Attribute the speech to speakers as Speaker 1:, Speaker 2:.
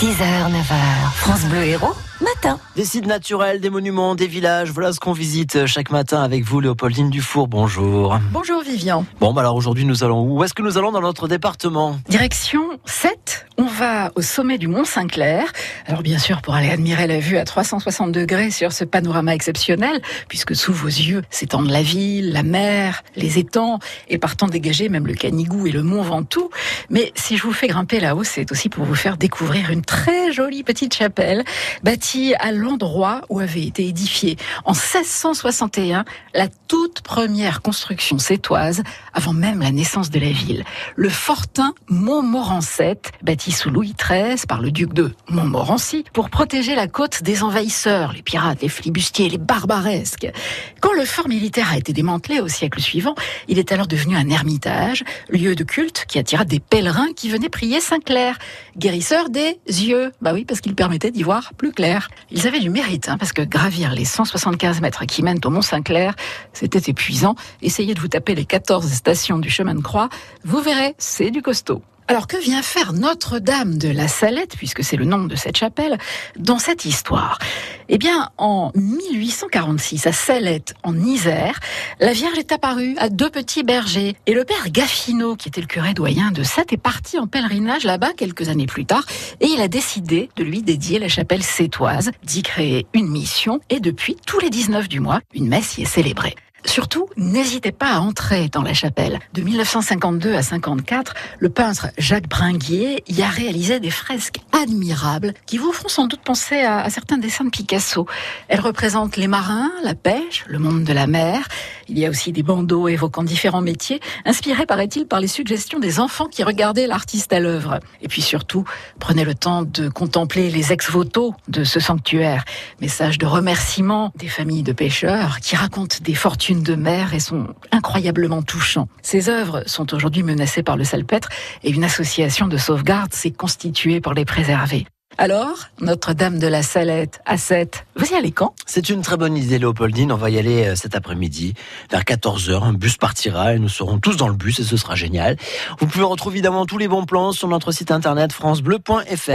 Speaker 1: 6h, 9h, France Bleu Héros, matin.
Speaker 2: Des sites naturels, des monuments, des villages, voilà ce qu'on visite chaque matin avec vous, Léopoldine Dufour. Bonjour.
Speaker 3: Bonjour Vivian.
Speaker 2: Bon, bah alors aujourd'hui, nous allons où? Où est-ce que nous allons dans notre département?
Speaker 3: Direction 7, on va au sommet du Mont Saint-Clair. Alors bien sûr, pour aller admirer la vue à 360 degrés sur ce panorama exceptionnel, puisque sous vos yeux s'étendent la ville, la mer, les étangs, et partant dégager même le Canigou et le Mont Ventoux. Mais si je vous fais grimper là-haut, c'est aussi pour vous faire découvrir une très jolie petite chapelle, bâtie à l'endroit où avait été édifiée en 1661 la toute première construction sétoise avant même la naissance de la ville. Le fortin Montmorency, bâti sous Louis XIII par le duc de Montmorency pour protéger la côte des envahisseurs, les pirates, les flibustiers, les barbaresques. Quand le fort militaire a été démantelé au siècle suivant, il est alors devenu un ermitage, lieu de culte qui attira des pèlerins qui venaient prier Saint-Clair, guérisseur des yeux. Bah oui, parce qu'il permettait d'y voir plus clair. Ils avaient du mérite, hein, parce que gravir les 175 mètres qui mènent au Mont Saint-Clair, c'était épuisant. Essayez de vous taper les 14 stations du chemin de croix, vous verrez, c'est du costaud. Alors que vient faire Notre-Dame de la Salette, puisque c'est le nom de cette chapelle, dans cette histoire? Eh bien, en 1846, à Salette, en Isère, la Vierge est apparue à deux petits bergers. Et le père Gaffino, qui était le curé doyen de Sète, est parti en pèlerinage là-bas quelques années plus tard, et il a décidé de lui dédier la chapelle sétoise, d'y créer une mission, et depuis tous les 19 du mois, une messe y est célébrée. Surtout, n'hésitez pas à entrer dans la chapelle. De 1952 à 54, le peintre Jacques Bringuier y a réalisé des fresques admirables qui vous feront sans doute penser à, à, certains dessins de Picasso. Elles représentent les marins, la pêche, le monde de la mer. Il y a aussi des bandeaux évoquant différents métiers, inspirés, paraît-il, par les suggestions des enfants qui regardaient l'artiste à l'œuvre. Et puis surtout, prenez le temps de contempler les ex-voto de ce sanctuaire. Message de remerciement des familles de pêcheurs qui racontent des fortunes de mer et sont incroyablement touchants. Ces œuvres sont aujourd'hui menacées par le salpêtre et une association de sauvegarde s'est constituée pour les préserver. Alors, Notre-Dame de la Salette à 7, vous y allez quand?
Speaker 2: C'est une très bonne idée, Léopoldine. On va y aller euh, cet après-midi. Vers 14h, un bus partira et nous serons tous dans le bus et ce sera génial. Vous pouvez retrouver évidemment tous les bons plans sur notre site internet francebleu.fr.